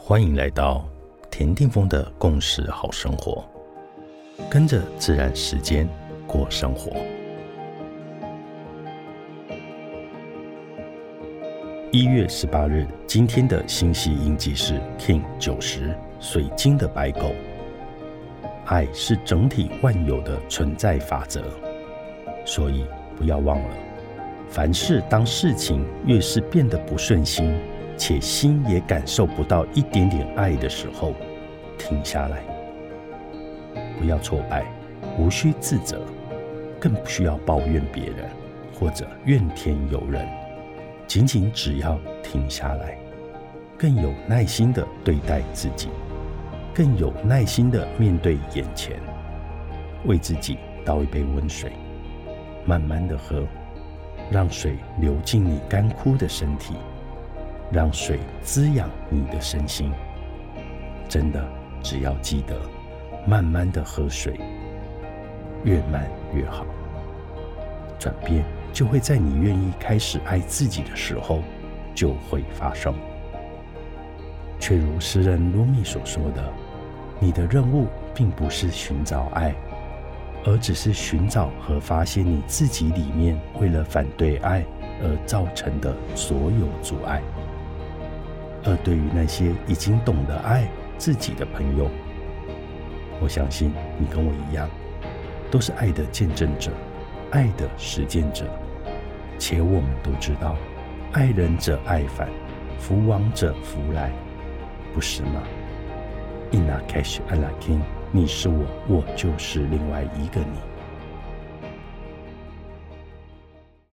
欢迎来到田定峰的共识好生活，跟着自然时间过生活。一月十八日，今天的星系印记是 King 九十，水晶的白狗。爱是整体万有的存在法则，所以不要忘了，凡事当事情越是变得不顺心，且心也感受不到一点点爱的时候，停下来，不要挫败，无需自责，更不需要抱怨别人或者怨天尤人，仅仅只要停下来，更有耐心的对待自己。更有耐心的面对眼前，为自己倒一杯温水，慢慢的喝，让水流进你干枯的身体，让水滋养你的身心。真的，只要记得慢慢的喝水，越慢越好，转变就会在你愿意开始爱自己的时候就会发生。却如诗人卢米所说的。你的任务并不是寻找爱，而只是寻找和发现你自己里面为了反对爱而造成的所有阻碍。而对于那些已经懂得爱自己的朋友，我相信你跟我一样，都是爱的见证者、爱的实践者，且我们都知道，爱人者爱返，福往者福来，不是吗？In a cash, I like him。你是我，我就是另外一个你。